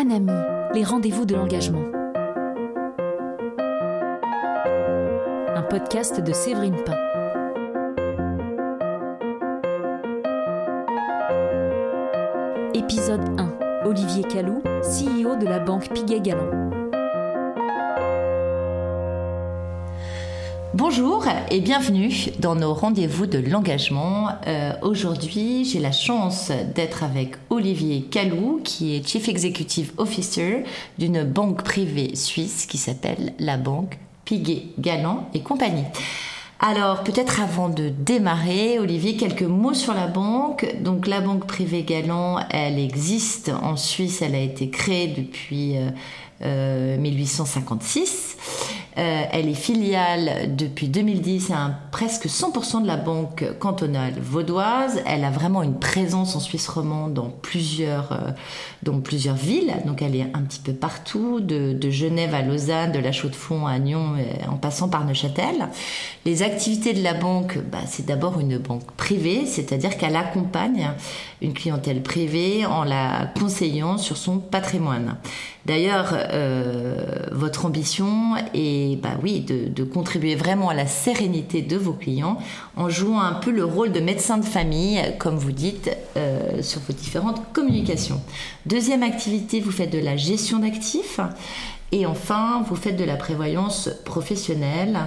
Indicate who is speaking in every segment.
Speaker 1: Anami, les rendez-vous de l'engagement. Un podcast de Séverine Pain. Épisode 1. Olivier Calou, CEO de la banque Piguet-Galland.
Speaker 2: Bonjour et bienvenue dans nos rendez-vous de l'engagement. Euh, aujourd'hui, j'ai la chance d'être avec Olivier Calou, qui est Chief Executive Officer d'une banque privée suisse qui s'appelle la banque Piguet Galland et compagnie. Alors, peut-être avant de démarrer, Olivier, quelques mots sur la banque. Donc, la banque privée Galland, elle existe en Suisse, elle a été créée depuis 1856. Euh, euh, elle est filiale depuis 2010 à presque 100% de la banque cantonale vaudoise. Elle a vraiment une présence en Suisse romande dans plusieurs, euh, dans plusieurs villes. Donc elle est un petit peu partout, de, Genève à Lausanne, de la Chaux-de-Fonds à Nyon, en passant par Neuchâtel. Les activités de la banque, bah, c'est d'abord une banque privée, c'est-à-dire qu'elle accompagne une clientèle privée en la conseillant sur son patrimoine. D'ailleurs, euh, votre ambition est, bah oui, de, contribuer vraiment à la sérénité de vos clients en jouant un peu le rôle de médecin de famille, comme vous dites, euh, sur vos différentes communications. Deuxième activité, vous faites de la gestion d'actifs. Et enfin, vous faites de la prévoyance professionnelle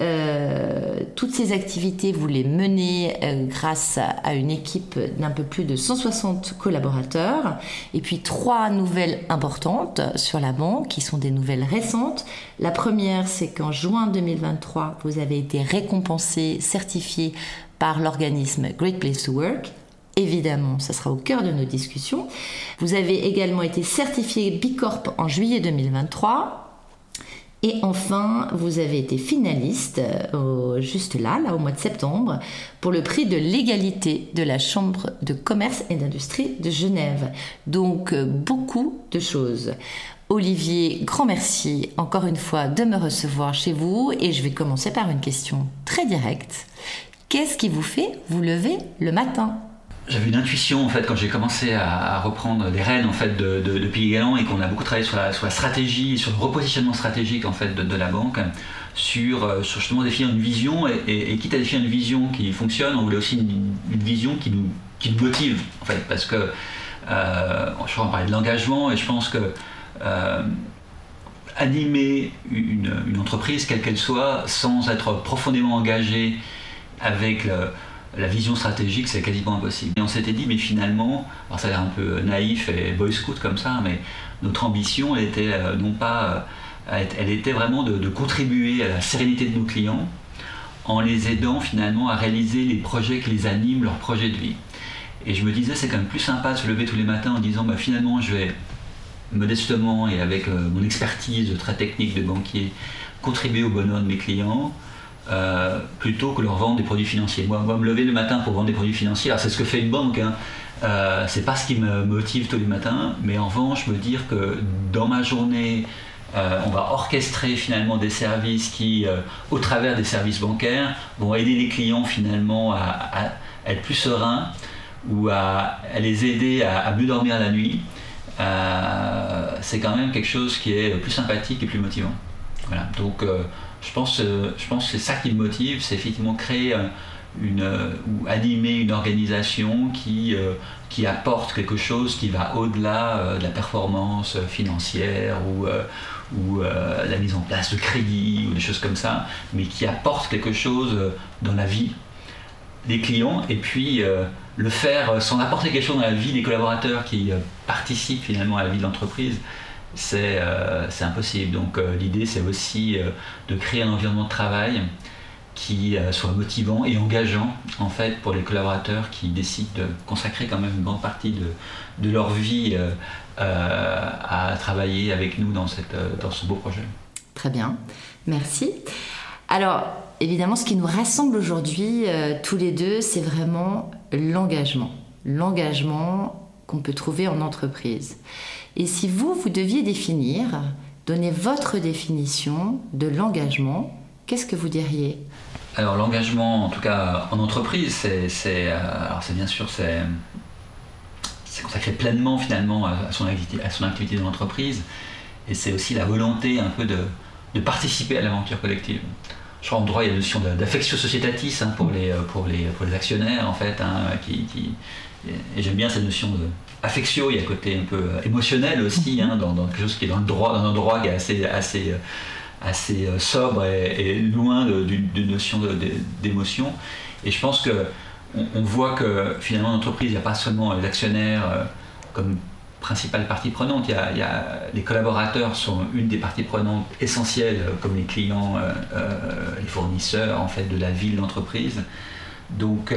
Speaker 2: euh, toutes ces activités, vous les menez euh, grâce à, une équipe d'un peu plus de 160 collaborateurs. Et puis trois nouvelles importantes sur la banque, qui sont des nouvelles récentes. La première, c'est qu'en juin 2023, vous avez été récompensé, certifié par l'organisme Great Place to Work. Évidemment, ça sera au cœur de nos discussions. Vous avez également été certifié Bicorp en juillet 2023 et enfin, vous avez été finaliste, euh, juste là, là, au mois de septembre, pour le prix de l'égalité de la Chambre de commerce et d'industrie de Genève. Donc, euh, beaucoup de choses. Olivier, grand merci encore une fois de me recevoir chez vous et je vais commencer par une question très directe. Qu'est-ce qui vous fait vous lever le matin?
Speaker 3: J'avais une intuition en fait quand j'ai commencé à, reprendre les rênes en fait de, de, de Galant et qu'on a beaucoup travaillé sur la, stratégie, sur le repositionnement stratégique en fait de, la banque, sur, euh, sur, justement définir une vision et, quitte à définir une vision qui fonctionne, on voulait aussi une, vision qui nous, qui nous motive en fait parce que euh, je crois qu'on parlait de l'engagement et je pense que euh, animer une, une, entreprise quelle qu'elle soit sans être profondément engagé avec le, la vision stratégique, c'est quasiment impossible. Et on s'était dit, mais finalement, alors ça a l'air un peu naïf et boy scout comme ça, mais notre ambition, elle était euh, non pas, euh, elle était vraiment de, contribuer à la sérénité de nos clients en les aidant finalement à réaliser les projets qui les animent, leurs projets de vie. Et je me disais, c'est quand même plus sympa de se lever tous les matins en disant, bah, finalement, je vais modestement et avec euh, mon expertise très technique de banquier contribuer au bonheur de mes clients euh, plutôt que leur vendre des produits financiers. Moi, moi, me lever le matin pour vendre des produits financiers, c'est ce que fait une banque. Hein. Euh, c'est pas ce qui me motive tous les matins, mais en revanche, me dire que dans ma journée, euh, on va orchestrer finalement des services qui, au travers des services bancaires, vont aider les clients finalement à, être plus sereins ou à, les aider à, mieux dormir la nuit. c'est quand même quelque chose qui est plus sympathique et plus motivant. Voilà. Donc je pense, euh, je pense que c'est ça qui me motive, c'est effectivement créer une, euh, ou animer une organisation qui, euh, qui apporte quelque chose qui va au-delà de la performance financière ou, ou la mise en place de crédit ou des choses comme ça, mais qui apporte quelque chose dans la vie des clients et puis le faire sans apporter quelque chose dans la vie des collaborateurs qui participent finalement à la vie de l'entreprise. euh, c'est impossible. Donc euh, l'idée, c'est aussi euh, de créer un environnement de travail qui soit motivant et engageant en fait pour les collaborateurs qui décident de consacrer quand même une grande partie de, leur vie à travailler avec nous dans ce beau projet.
Speaker 2: Très bien, merci. Alors, évidemment, ce qui nous rassemble aujourd'hui, tous les deux, c'est vraiment l'engagement. L'engagement qu'on peut trouver en entreprise. Et si vous, vous deviez définir, donner votre définition de l'engagement, qu'est-ce que vous diriez?
Speaker 3: Alors l'engagement, en tout cas en entreprise, c'est, euh, bien sûr c'est consacré pleinement finalement à son activité, à son activité dans l'entreprise. Et c'est aussi la volonté un peu de, participer à l'aventure collective. Je crois en droit, il y a la notion d'affectio societatis hein, pour, les, pour, les, pour les actionnaires, en fait, hein, qui, et j'aime bien cette notion de affectio, il y a un côté un peu émotionnel aussi, hein, dans, quelque chose qui est dans le droit, dans un droit qui est assez, assez, assez euh, sobre et, loin d'une notion d'émotion. Et je pense que on, voit que finalement, l'entreprise, il n'y a pas seulement les actionnaires euh, comme principale partie prenante. Il y, a, les collaborateurs sont une des parties prenantes essentielles, euh, comme les clients, les fournisseurs en fait de la vie de l'entreprise. Donc,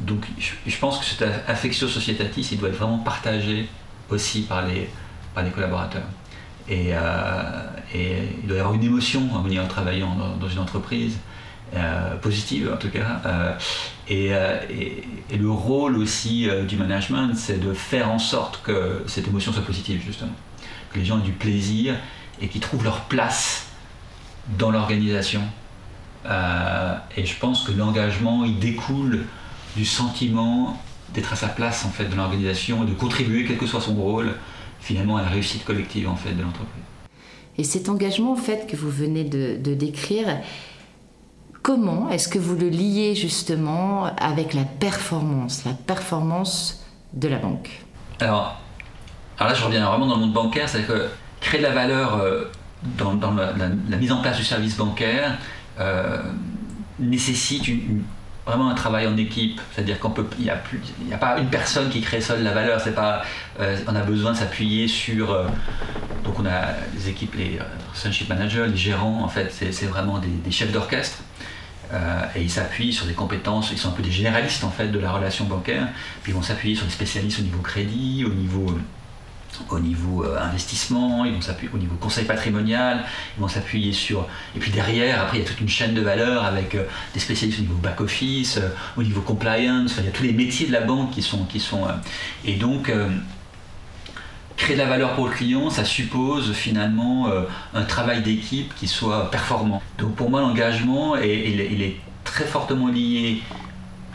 Speaker 3: donc je, pense que cet affectio societatis, il doit être vraiment partagé aussi par les, par les collaborateurs. Et, et, il doit y avoir une émotion en venir travaillant dans une entreprise. Euh, positive en tout cas. Euh, euh, et, le rôle aussi du management, c'est de faire en sorte que cette émotion soit positive justement, que les gens aient du plaisir et qu'ils trouvent leur place dans l'organisation. Et je pense que l'engagement, il découle du sentiment d'être à sa place en fait dans l'organisation et de contribuer, quel que soit son rôle, finalement à la réussite collective en fait de l'entreprise.
Speaker 2: Et cet engagement en fait que vous venez de, de décrire, Comment est-ce que vous le liez justement avec la performance, la performance de la banque?
Speaker 3: Alors, alors, là, je reviens vraiment dans le monde bancaire, c'est-à-dire que créer de la valeur euh, dans, la, mise en place du service bancaire euh, nécessite vraiment un travail en équipe, c'est-à-dire qu'on peut, il n'y a, pas une personne qui crée seule la valeur, c'est pas, euh, on a besoin de s'appuyer sur, donc on a les équipes, les relationship managers, les gérants, en fait, c'est vraiment des chefs d'orchestre. Euh, et ils s'appuient sur des compétences, ils sont un peu des généralistes en fait de la relation bancaire, puis ils vont s'appuyer sur des spécialistes au niveau crédit, au niveau, euh, au niveau euh, investissement, ils vont s'appuyer au niveau conseil patrimonial, ils vont s'appuyer sur... Et puis derrière, après, il y a toute une chaîne de valeur avec des spécialistes au niveau back-office, au niveau compliance, il y a tous les métiers de la banque qui sont... Qui sont et donc créer de la valeur pour le client, ça suppose finalement euh, un travail d'équipe qui soit performant. Donc pour moi, l'engagement, il, est très fortement lié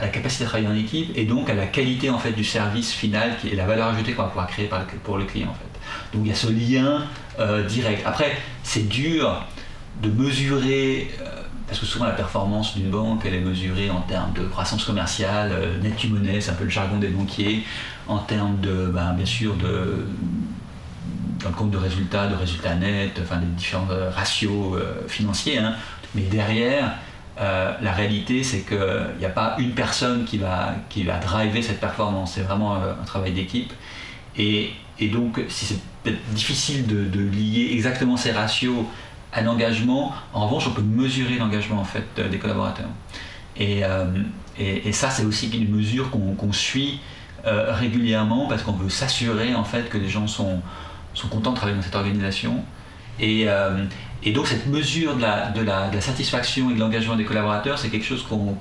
Speaker 3: à la capacité de travailler en équipe et donc à la qualité en fait du service final et la valeur ajoutée qu'on va pouvoir créer pour le client en fait. Donc il y a ce lien euh, direct. Après, c'est dur de mesurer euh, parce que souvent la performance d'une banque, elle est mesurée en termes de croissance commerciale, euh, net money, c'est un peu le jargon des banquiers, en termes de, ben, bien sûr, de, dans le compte de résultats, de résultats nets, enfin des différents euh, ratios financiers. Hein. Mais derrière, la réalité, c'est qu'il n'y a pas une personne qui va, qui va driver cette performance. C'est vraiment un travail d'équipe. Et, donc, si c'est peut-être difficile de, lier exactement ces ratios un engagement. En revanche, on peut mesurer l'engagement en fait des collaborateurs. Et, euh, ça, c'est aussi une mesure qu'on suit euh, régulièrement parce qu'on veut s'assurer en fait que les gens sont, sont contents de travailler dans cette organisation. Et, euh, et donc cette mesure de la, satisfaction et de l'engagement des collaborateurs, c'est quelque chose qu'on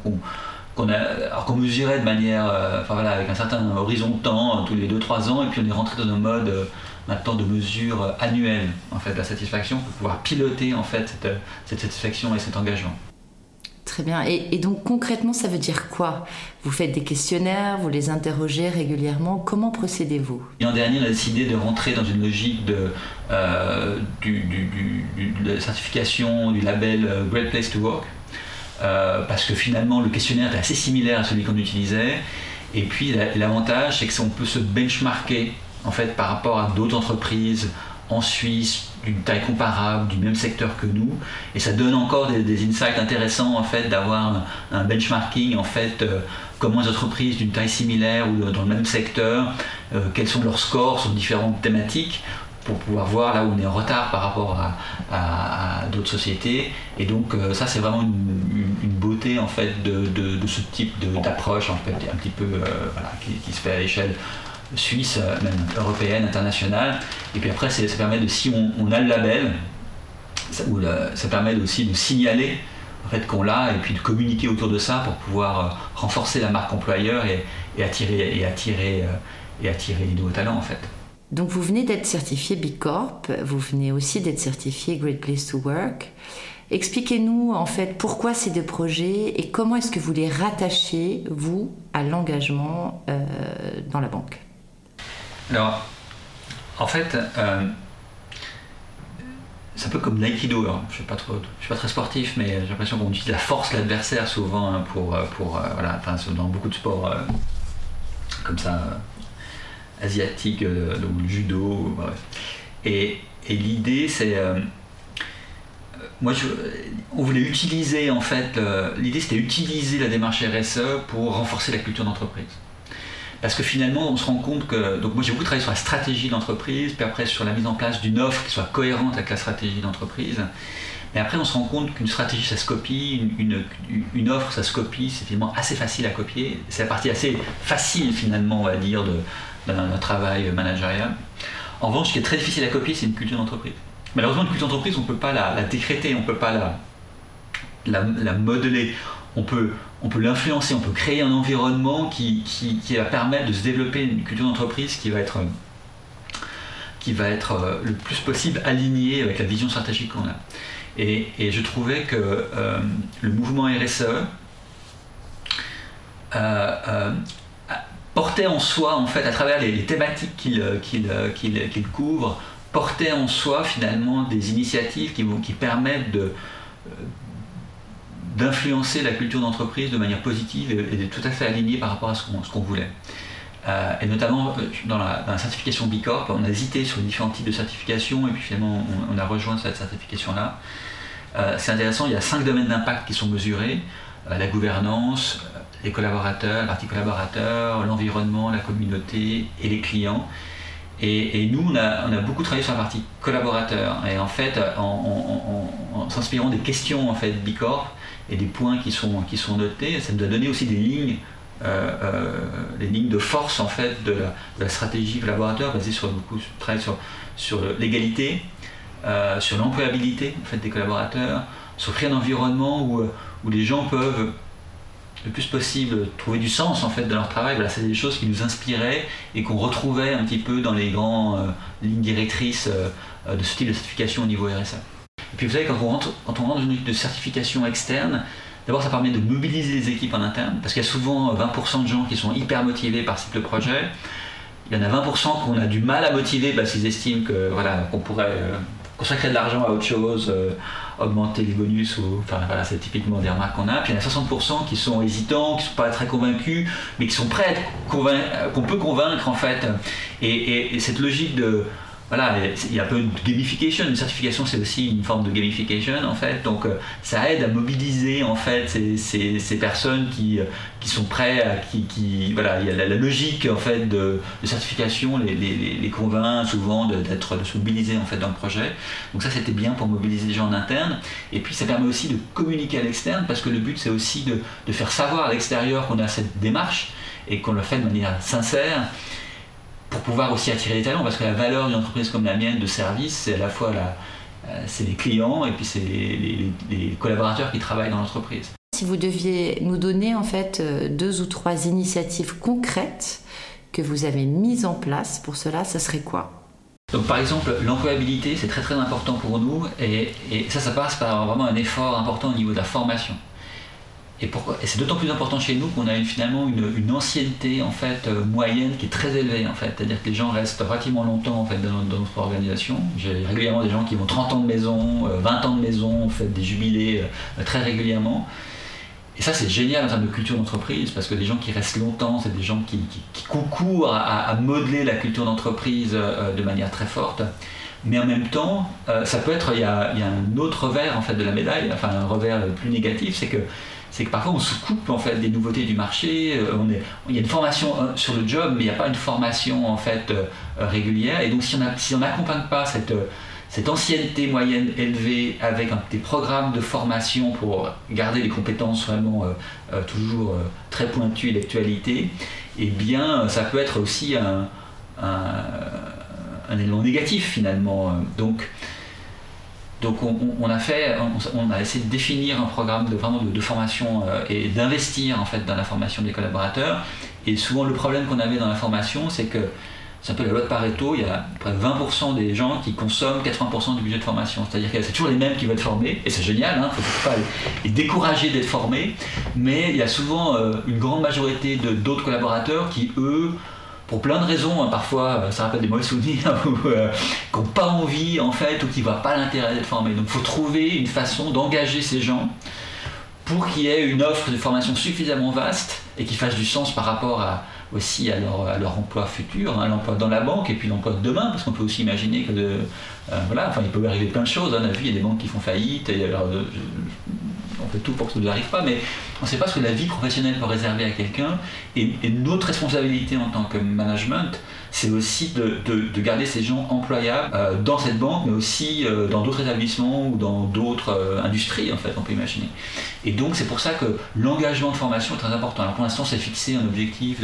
Speaker 3: qu'on mesurait de manière, enfin voilà, avec un certain horizon de temps, tous les 2-3 ans, et puis on est rentré dans un mode maintenant de mesures annuelles en fait, de la satisfaction pour pouvoir piloter en fait cette, cette satisfaction et cet engagement.
Speaker 2: Très bien. Et, donc concrètement, ça veut dire quoi? Vous faites des questionnaires, vous les interrogez régulièrement. Comment procédez-vous?
Speaker 3: L'an dernier, on a décidé de rentrer dans une logique de, euh, certification du label euh, Great Place to Work. Euh, parce que finalement, le questionnaire est assez similaire à celui qu'on utilisait. Et puis l'avantage, c'est que on peut se benchmarker en fait, par rapport à d'autres entreprises en Suisse d'une taille comparable, du même secteur que nous, et ça donne encore des, insights intéressants en fait d'avoir un, benchmarking en euh, comment les entreprises d'une taille similaire ou dans le même secteur, euh, quels sont leurs scores sur différentes thématiques pour pouvoir voir là où on est en retard par rapport à, d'autres sociétés. Et donc euh, ça c'est vraiment une, beauté en fait de, ce type d'approche en fait un petit peu qui, se fait à l'échelle suisse, euh, même européenne, internationale. Et puis après, ça permet de, si on, a le label, ça, permet aussi de signaler en fait, qu'on l'a et puis de communiquer autour de ça pour pouvoir euh, renforcer la marque employeur et, attirer, et, attirer, euh, et attirer les nouveaux talents en fait.
Speaker 2: Donc vous venez d'être certifié B Corp, vous venez aussi d'être certifié Great Place to Work. Expliquez-nous en fait pourquoi ces deux projets et comment est-ce que vous les rattachez, vous, à l'engagement dans la banque?
Speaker 3: Alors, en fait, euh, c'est un peu comme l'aïkido. Je ne suis, pas très sportif, mais j'ai l'impression qu'on utilise la force de l'adversaire souvent hein, pour, euh, pour voilà, dans beaucoup de sports comme ça, asiatiques, donc le judo. Bref. Et, et l'idée, c'est moi, on voulait utiliser, en fait, l'idée c'était utiliser la démarche RSE pour renforcer la culture d'entreprise. Parce que finalement, on se rend compte que. Donc, moi, j'ai beaucoup travaillé sur la stratégie d'entreprise, puis après sur la mise en place d'une offre qui soit cohérente avec la stratégie d'entreprise. Mais après, on se rend compte qu'une stratégie, ça se copie, une, offre, ça se copie, c'est finalement assez facile à copier. C'est la partie assez facile, finalement, on va dire, d'un travail managérial. En revanche, ce qui est très difficile à copier, c'est une culture d'entreprise. Malheureusement, une culture d'entreprise, on ne peut pas la, décréter, on ne peut pas la, la, modeler. On peut, on peut l'influencer, on peut créer un environnement qui, va permettre de se développer une culture d'entreprise qui va être, euh, le plus possible alignée avec la vision stratégique qu'on a. Et, je trouvais que euh, le mouvement RSE euh, portait en soi, en fait, à travers les, thématiques qu'il couvre, porter en soi finalement des initiatives qui, permettent de, d'influencer la culture d'entreprise de manière positive et, de tout à fait alignée par rapport à ce qu'on, voulait. Euh, et notamment euh, dans la, certification B Corp, on a hésité sur différents types de certifications et puis finalement on, a rejoint cette certification-là. c'est intéressant, il y a cinq domaines d'impact qui sont mesurés la gouvernance, les collaborateurs, la partie collaborateur, l'environnement, la communauté et les clients. Et, nous, on a, beaucoup travaillé sur la partie collaborateur. Et en fait, en, s'inspirant des questions en fait, Bicorp et des points qui sont, qui sont notés, ça nous a donné aussi des lignes, euh, euh, lignes de force en fait, de, la, stratégie collaborateur basée sur beaucoup sur, sur l'égalité, euh, sur l'employabilité en fait, des collaborateurs, sur créer un environnement où, où les gens peuvent le plus possible trouver du sens en fait de leur travail. Voilà, c'est des choses qui nous inspiraient et qu'on retrouvait un petit peu dans les grandes lignes directrices de ce type de certification au niveau RSA. Et puis vous savez, quand on rentre, quand on rentre dans une de certification externe, d'abord ça permet de mobiliser les équipes en interne, parce qu'il y a souvent 20% de gens qui sont hyper motivés par ce type de projet. Il y en a 20% qu'on a du mal à motiver parce qu'ils estiment voilà, qu'on pourrait euh, consacrer de l'argent à autre chose augmenter les bonus ou enfin voilà c'est typiquement des remarques qu'on a puis il y en a 60% qui sont hésitants qui sont pas très convaincus mais qui sont prêts qu'on peut convaincre en fait et cette logique de voilà, il y a un peu de gamification. Une certification, c'est aussi une forme de gamification, en fait. Donc, euh, ça aide à mobiliser, en fait, ces, personnes qui, euh, qui sont prêtes, à, qui, voilà, il y a la, logique, en fait, de, certification les, convainc souvent d'être, de, se mobiliser, en fait, dans le projet. Donc, ça, c'était bien pour mobiliser les gens en interne. Et puis, ça permet aussi de communiquer à l'externe, parce que le but, c'est aussi de faire savoir à l'extérieur qu'on a cette démarche et qu'on le fait de manière sincère pour pouvoir aussi attirer des talents, parce que la valeur d'une entreprise comme la mienne de service, c'est à la fois la, euh, c'est les clients et puis c'est les, collaborateurs qui travaillent dans l'entreprise.
Speaker 2: Si vous deviez nous donner en fait euh, deux ou trois initiatives concrètes que vous avez mises en place pour cela, ça serait quoi?
Speaker 3: Donc par exemple, l'employabilité, c'est très très important pour nous et, et, ça, ça passe par vraiment un effort important au niveau de la formation. Et, c'est d'autant plus important chez nous qu'on a finalement une, ancienneté euh, moyenne qui est très élevée. C'est-à-dire que les gens restent relativement longtemps dans, notre organisation. J'ai régulièrement des gens qui vont 30 ans de maison, 20 euh, ans de maison, des jubilés euh, très régulièrement. Et ça c'est génial en termes de culture d'entreprise parce que des gens qui restent longtemps, c'est des gens qui, concourent à, modeler la culture d'entreprise de manière très forte. Mais en même temps, ça peut être, il y, a, un autre revers de la médaille, enfin un revers plus négatif, c'est que c'est que parfois on se coupe en fait des nouveautés du marché. Euh, il y a une formation euh, sur le job, mais il n'y a pas une formation en fait euh, régulière. Et donc si on n'accompagne pas cette, cette ancienneté moyenne élevée avec des programmes de formation pour garder les compétences vraiment toujours très pointues et d'actualité, eh bien ça peut être aussi un, un, un élément négatif finalement. Donc donc on, a essayé de définir un programme de, formation euh, et d'investir en fait dans la formation des collaborateurs. Et souvent le problème qu'on avait dans la formation, c'est que c'est un peu la loi de Pareto, il y a près de 20% des gens qui consomment 80% du budget de formation. C'est-à-dire que c'est toujours les mêmes qui vont être formés, et c'est génial, il hein, ne faut pas les décourager d'être formés, mais il y a souvent euh, une grande majorité d'autres collaborateurs qui, eux, pour plein de raisons, hein, parfois euh, ça rappelle des mauvais souvenirs, ou euh, qui n'ont pas envie en fait, ou qui ne voient pas l'intérêt d'être formés. Donc il faut trouver une façon d'engager ces gens pour qu'il y ait une offre de formation suffisamment vaste et qui fasse du sens par rapport aussi à leur, emploi futur, hein, l'emploi dans la banque et puis l'emploi de demain, parce qu'on peut aussi imaginer que euh, voilà, il peut arriver plein de choses. Hein, on a vu, il y a des banques qui font faillite, et alors, on fait tout pour que ça ne nous arrive pas, mais on ne sait pas ce que la vie professionnelle peut réserver à quelqu'un. Et, et, notre responsabilité en tant que management, c'est aussi de, garder ces gens employables euh, dans cette banque, mais aussi euh, dans d'autres établissements ou dans d'autres euh, industries, en fait, on peut imaginer. Et donc, c'est pour ça que l'engagement de formation est très important. Alors, pour l'instant, c'est fixé un objectif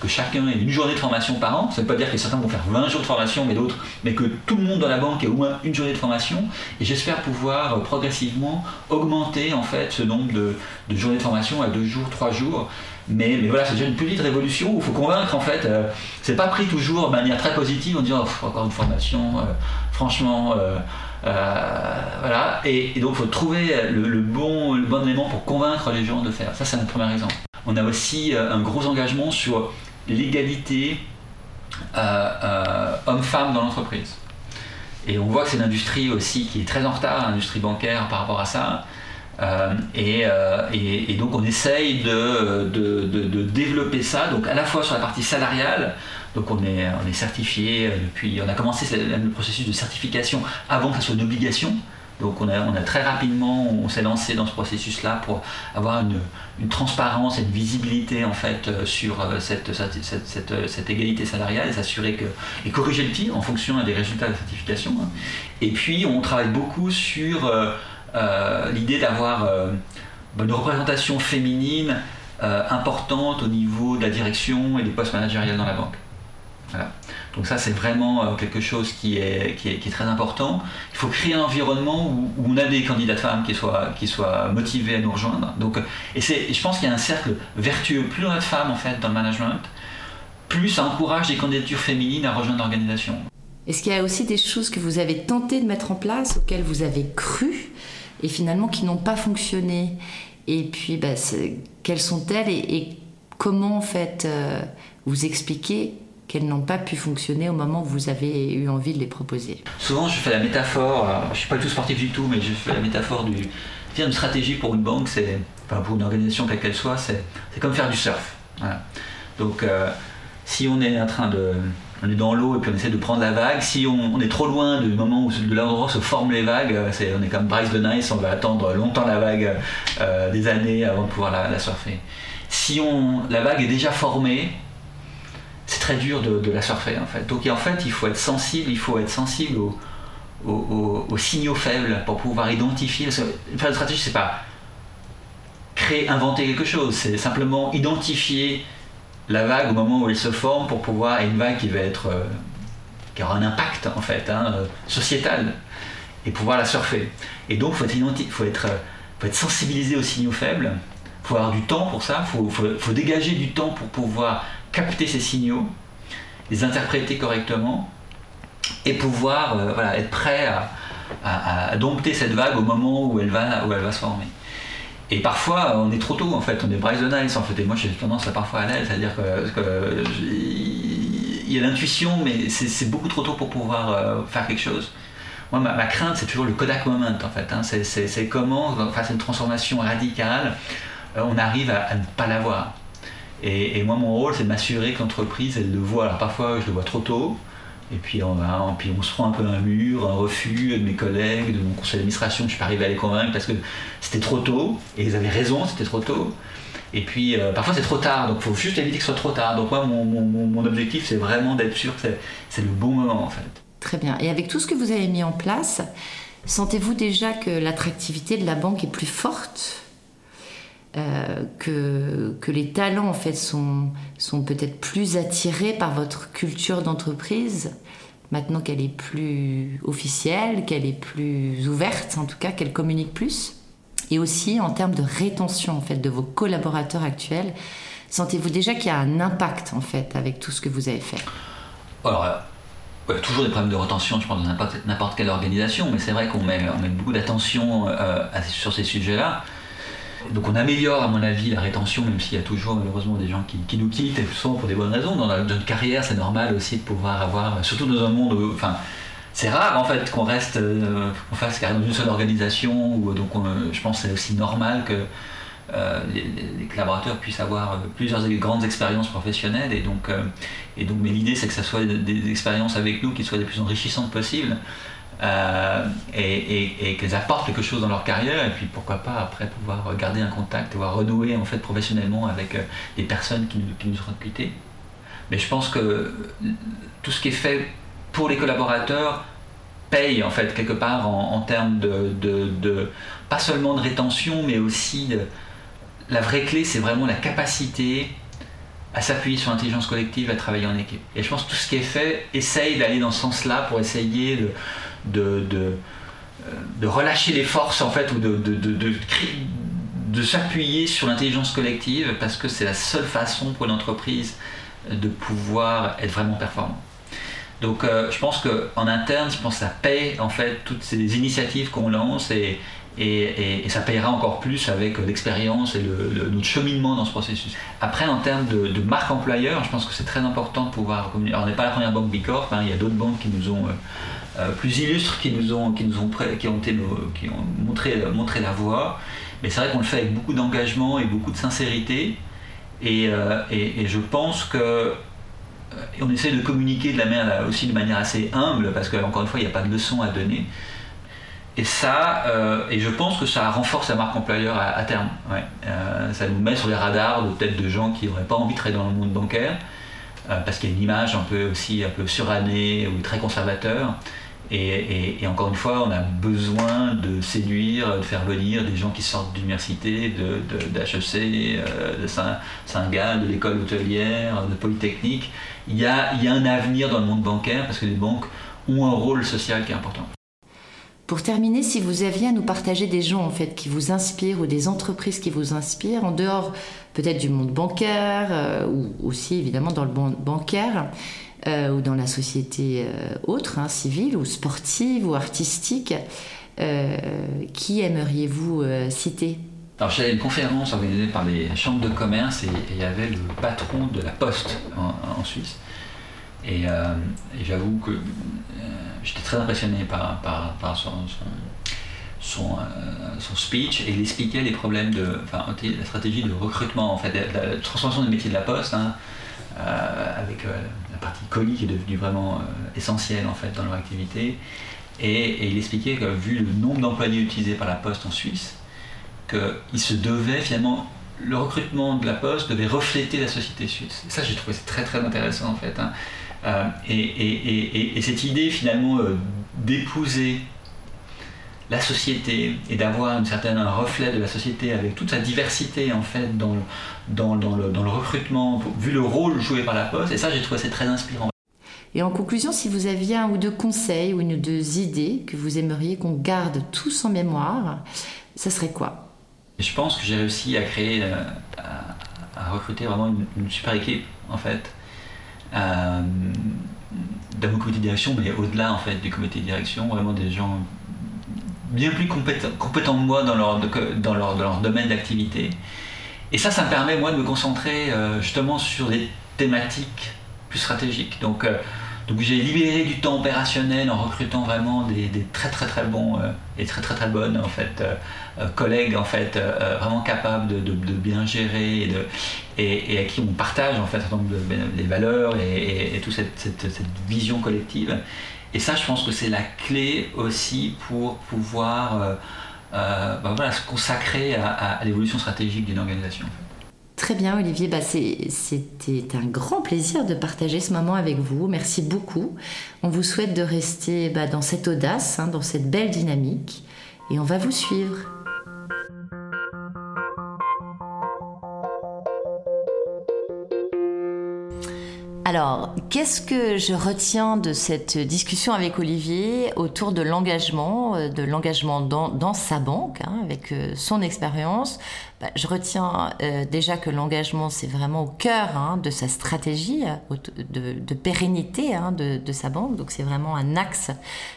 Speaker 3: que chacun ait une journée de formation par an. Ça ne veut pas dire que certains vont faire 20 jours de formation, mais d'autres, mais que tout le monde dans la banque ait au moins une journée de formation. Et j'espère pouvoir progressivement augmenter, en fait, ce nombre de journées de formation à deux jours, trois jours. Mais, voilà, c'est déjà une petite révolution où il faut convaincre en fait. Euh, c'est pas pris toujours de manière très positive en disant encore une formation, euh, franchement, euh, voilà. Et, donc il faut trouver le, bon, élément pour convaincre les gens de faire. Ça, c'est un premier exemple. On a aussi un gros engagement sur l'égalité homme-femme dans l'entreprise. Et on voit que c'est une industrie aussi qui est très en retard, l'industrie bancaire par rapport à ça. Euh, euh, et, donc on essaye de, de, développer ça, donc à la fois sur la partie salariale, donc on est, on est certifié depuis, on a commencé le processus de certification avant que ce soit une obligation. Donc on a, on a très rapidement, on s'est lancé dans ce processus-là pour avoir une, une, transparence et une visibilité en fait euh, sur cette, cette, cette, cette égalité salariale et s'assurer que et corriger le tir en fonction des résultats de la certification. Hein. Et puis on travaille beaucoup sur euh, l'idée d'avoir euh, une représentation féminine euh, importante au niveau de la direction et des postes managériels dans la banque. Donc ça, c'est vraiment quelque chose qui est, qui est, très important. Il faut créer un environnement où, on a des candidates femmes qui soient, qui soient motivées à nous rejoindre. Donc, et je pense qu'il y a un cercle vertueux. Plus on a de femmes en fait dans le management, plus ça encourage les candidatures féminines à rejoindre l'organisation.
Speaker 2: Est-ce qu'il y a aussi des choses que vous avez tenté de mettre en place, auxquelles vous avez cru? Et finalement qui n'ont pas fonctionné. Et puis, bah, quelles sont-elles et, comment en fait euh, vous expliquer qu'elles n'ont pas pu fonctionner au moment où vous avez eu envie de les proposer?
Speaker 3: Souvent, je fais la métaphore, je je suis pas du tout sportif du tout, mais je fais la métaphore du. Une stratégie pour une banque, c'est, enfin pour une organisation quelle qu'elle soit, c'est, comme faire du surf. Donc, euh, si on est en train de, on est dans l'eau et puis on essaie de prendre la vague. Si on, est trop loin du moment où de l'endroit se forment les vagues, euh, on est comme Bryce de Nice, on va attendre longtemps la vague, euh, des années avant de pouvoir la, surfer. Si on, la vague est déjà formée, c'est très dur de, la surfer en fait. Donc en fait, il faut être sensible, il faut être sensible aux, signaux faibles pour pouvoir identifier. Parce une stratégie, c'est pas créer, inventer quelque chose, c'est simplement identifier la vague au moment où elle se forme pour pouvoir, une vague qui va être, euh, qui aura un impact en fait, hein, euh, sociétal, et pouvoir la surfer. Et donc, faut être, faut être, euh, faut être sensibilisé aux signaux faibles, faut avoir du temps pour ça, faut, faut, dégager du temps pour pouvoir capter ces signaux, les interpréter correctement, et pouvoir être prêt à, dompter cette vague au moment va, où elle va se former. Et parfois, on est trop tôt en fait, on est de Nice en fait. Et moi, j'ai tendance à parfois à l'aise, c'est-à-dire que, il y a l'intuition, mais c'est beaucoup trop tôt pour pouvoir euh, faire quelque chose. Moi, ma, crainte, c'est toujours le Kodak moment en fait. Hein. C'est comment, face à une transformation radicale, euh, on arrive à, ne pas l'avoir. Et, et, moi, mon rôle, c'est de m'assurer que l'entreprise, elle le voit. Alors parfois, je le vois trop tôt. Et puis on, puis on se prend un peu un mur, un refus de mes collègues, de mon conseil d'administration. Je suis pas arrivé à les convaincre parce que c'était trop tôt. Et ils avaient raison, c'était trop tôt. Et puis euh, parfois c'est trop tard, donc il faut juste éviter que ce soit trop tard. Donc moi, mon, objectif, c'est vraiment d'être sûr que c'est le bon moment en fait.
Speaker 2: Très bien. Et avec tout ce que vous avez mis en place, sentez-vous déjà que l'attractivité de la banque est plus forte? Euh, que, les talents en fait sont, sont peut-être plus attirés par votre culture d'entreprise maintenant qu'elle est plus officielle, qu'elle est plus ouverte en tout cas, qu'elle communique plus et aussi en termes de rétention en fait de vos collaborateurs actuels, sentez-vous déjà qu'il y a un impact en fait avec tout ce que vous avez fait?
Speaker 3: Alors, y a toujours des problèmes de retention, je pense, dans n'importe quelle organisation, mais c'est vrai qu'on met, on met beaucoup d'attention sur ces sujets-là. Donc on améliore, à mon avis, la rétention, même s'il y a toujours malheureusement des gens qui, nous quittent, et souvent pour des bonnes raisons. Dans notre carrière, c'est normal aussi de pouvoir avoir, surtout dans un monde où, enfin, c'est rare en fait qu'on reste, euh, qu'on fasse dans une seule organisation. Où, donc je pense que c'est aussi normal que euh, les, collaborateurs puissent avoir plusieurs grandes expériences professionnelles. Et donc, euh, et donc mais l'idée c'est que ça soit des, des, expériences avec nous qui soient les plus enrichissantes possibles. Euh, et, qu'elles apportent quelque chose dans leur carrière et puis pourquoi pas après pouvoir garder un contact, pouvoir renouer en fait professionnellement avec euh, des personnes qui, nous ont quittés. Mais je pense que tout ce qui est fait pour les collaborateurs paye en fait quelque part en, termes de, de, pas seulement de rétention mais aussi la vraie clé c'est vraiment la capacité à s'appuyer sur l'intelligence collective, à travailler en équipe. Et je pense que tout ce qui est fait essaye d'aller dans ce sens-là pour essayer de, de, de, de, relâcher les forces en fait ou de, s'appuyer sur l'intelligence collective parce que c'est la seule façon pour une entreprise de pouvoir être vraiment performant. Donc euh, je pense qu'en interne, je pense ça paye en fait toutes ces initiatives qu'on lance et, et, ça payera encore plus avec l'expérience et notre cheminement dans ce processus. Après, en termes de, marque employeur, je pense que c'est très important de pouvoir communiquer. Alors, on n'est pas la première banque Bicorp, hein, il y a d'autres banques qui nous ont euh, euh, plus illustres qui nous ont, qui ont, qui ont, montré, la voie. Mais c'est vrai qu'on le fait avec beaucoup d'engagement et beaucoup de sincérité. Et, euh, je pense que on essaie de communiquer de la manière, aussi de manière assez humble, parce qu'encore une fois, il n'y a pas de leçon à donner. Et ça, et je pense que ça renforce la marque employeur à, terme. ça nous met sur les radars de peut-être de gens qui n'auraient pas envie de travailler dans le monde bancaire, parce qu'il y a une image un peu aussi un peu surannée ou très conservateur. Et, encore une fois, on a besoin de séduire, de faire venir des gens qui sortent d'université, d'HEC, de, de, euh, Saint-Gall, de l'école hôtelière, de Polytechnique. Il y a un avenir dans le monde bancaire parce que les banques ont un rôle social qui est important.
Speaker 2: Pour terminer, si vous aviez à nous partager des gens en fait qui vous inspirent ou des entreprises qui vous inspirent en dehors peut-être du monde bancaire euh, ou aussi évidemment dans le monde bancaire, euh, ou dans la société euh, autre, hein, civile ou sportive ou artistique, qui aimeriez-vous citer?
Speaker 3: Alors j'avais une conférence organisée par les chambres de commerce et il y avait le patron de la Poste en, Suisse. Et, j'avoue que j'étais très impressionné par, son, son, son, speech et il expliquait les problèmes de, la stratégie de recrutement, en fait, la, transformation des métiers de la Poste, hein, avec la partie colis qui est devenue vraiment euh, essentielle en fait dans leur activité. Et, il expliquait que vu le nombre d'employés utilisés par la Poste en Suisse, qu'il se devait finalement le recrutement de la Poste devait refléter la société suisse. Et ça, j'ai trouvé très très intéressant en fait. Hein. Euh, et, cette idée finalement euh, d'épouser la société et d'avoir un certain reflet de la société avec toute sa diversité en fait dans, dans, dans, le, dans le recrutement, vu le rôle joué par la Poste. Et ça, j'ai trouvé ça très inspirant.
Speaker 2: Et en conclusion, si vous aviez un ou deux conseils ou une ou deux idées que vous aimeriez qu'on garde tous en mémoire, ça serait quoi?
Speaker 3: Je pense que j'ai réussi à créer, euh, à, recruter vraiment une, super équipe en fait. Euh, dans mon comité de direction, mais au-delà en fait du comité de direction, vraiment des gens bien plus compétents, que moi dans leur, dans leur, dans leur domaine d'activité. Et ça, ça me permet moi de me concentrer euh, justement sur des thématiques plus stratégiques. Donc, euh, donc j'ai libéré du temps opérationnel en recrutant vraiment des, très très très bons euh, et très très très bonnes en fait collègues en fait vraiment capables de, bien gérer et, à qui on partage en fait un nombre de, valeurs et, toute cette, vision collective. Et ça, je pense que c'est la clé aussi pour pouvoir euh, euh, bah se consacrer à, l'évolution stratégique d'une organisation.
Speaker 2: Très bien, Olivier. Bah, C'était un grand plaisir de partager ce moment avec vous. Merci beaucoup. On vous souhaite de rester bah, dans cette audace, hein, dans cette belle dynamique. Et on va vous suivre. Alors, qu'est-ce que je retiens de cette discussion avec Olivier autour de l'engagement, euh, de l'engagement dans, sa banque, hein, avec euh, son expérience? Bah, Je retiens euh, déjà que l'engagement, c'est vraiment au cœur hein, de sa stratégie de, pérennité hein, de, sa banque. Donc, c'est vraiment un axe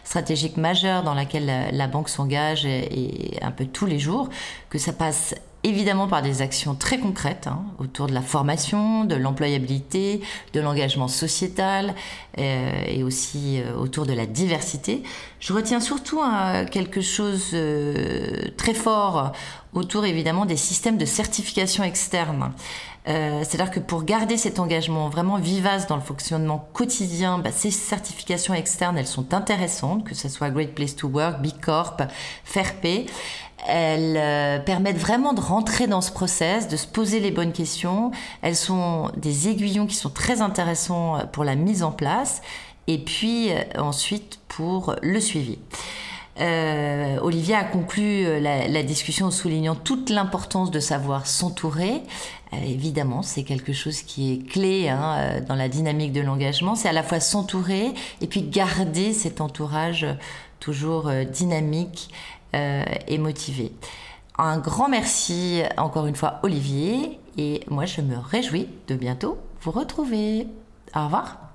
Speaker 2: stratégique majeur dans lequel la, banque s'engage et, et, un peu tous les jours, que ça passe évidemment par des actions très concrètes hein, autour de la formation, de l'employabilité, de l'engagement sociétal euh, et aussi euh, autour de la diversité. Je retiens surtout hein, quelque chose euh, très fort autour évidemment des systèmes de certification externe. C'est-à-dire que pour garder cet engagement vraiment vivace dans le fonctionnement quotidien, bah, ces certifications externes, elles sont intéressantes, que ce soit Great Place to Work, B Corp, Fairpay. Elles euh, permettent vraiment de rentrer dans ce process, de se poser les bonnes questions. Elles sont des aiguillons qui sont très intéressants euh, pour la mise en place et puis euh, ensuite pour le suivi. Euh, Olivier a conclu la, discussion en soulignant toute l'importance de savoir s'entourer. évidemment, c'est quelque chose qui est clé hein, dans la dynamique de l'engagement. C'est à la fois s'entourer et puis garder cet entourage toujours dynamique euh, et motivé. Un grand merci encore une fois Olivier et moi je me réjouis de bientôt vous retrouver. Au revoir.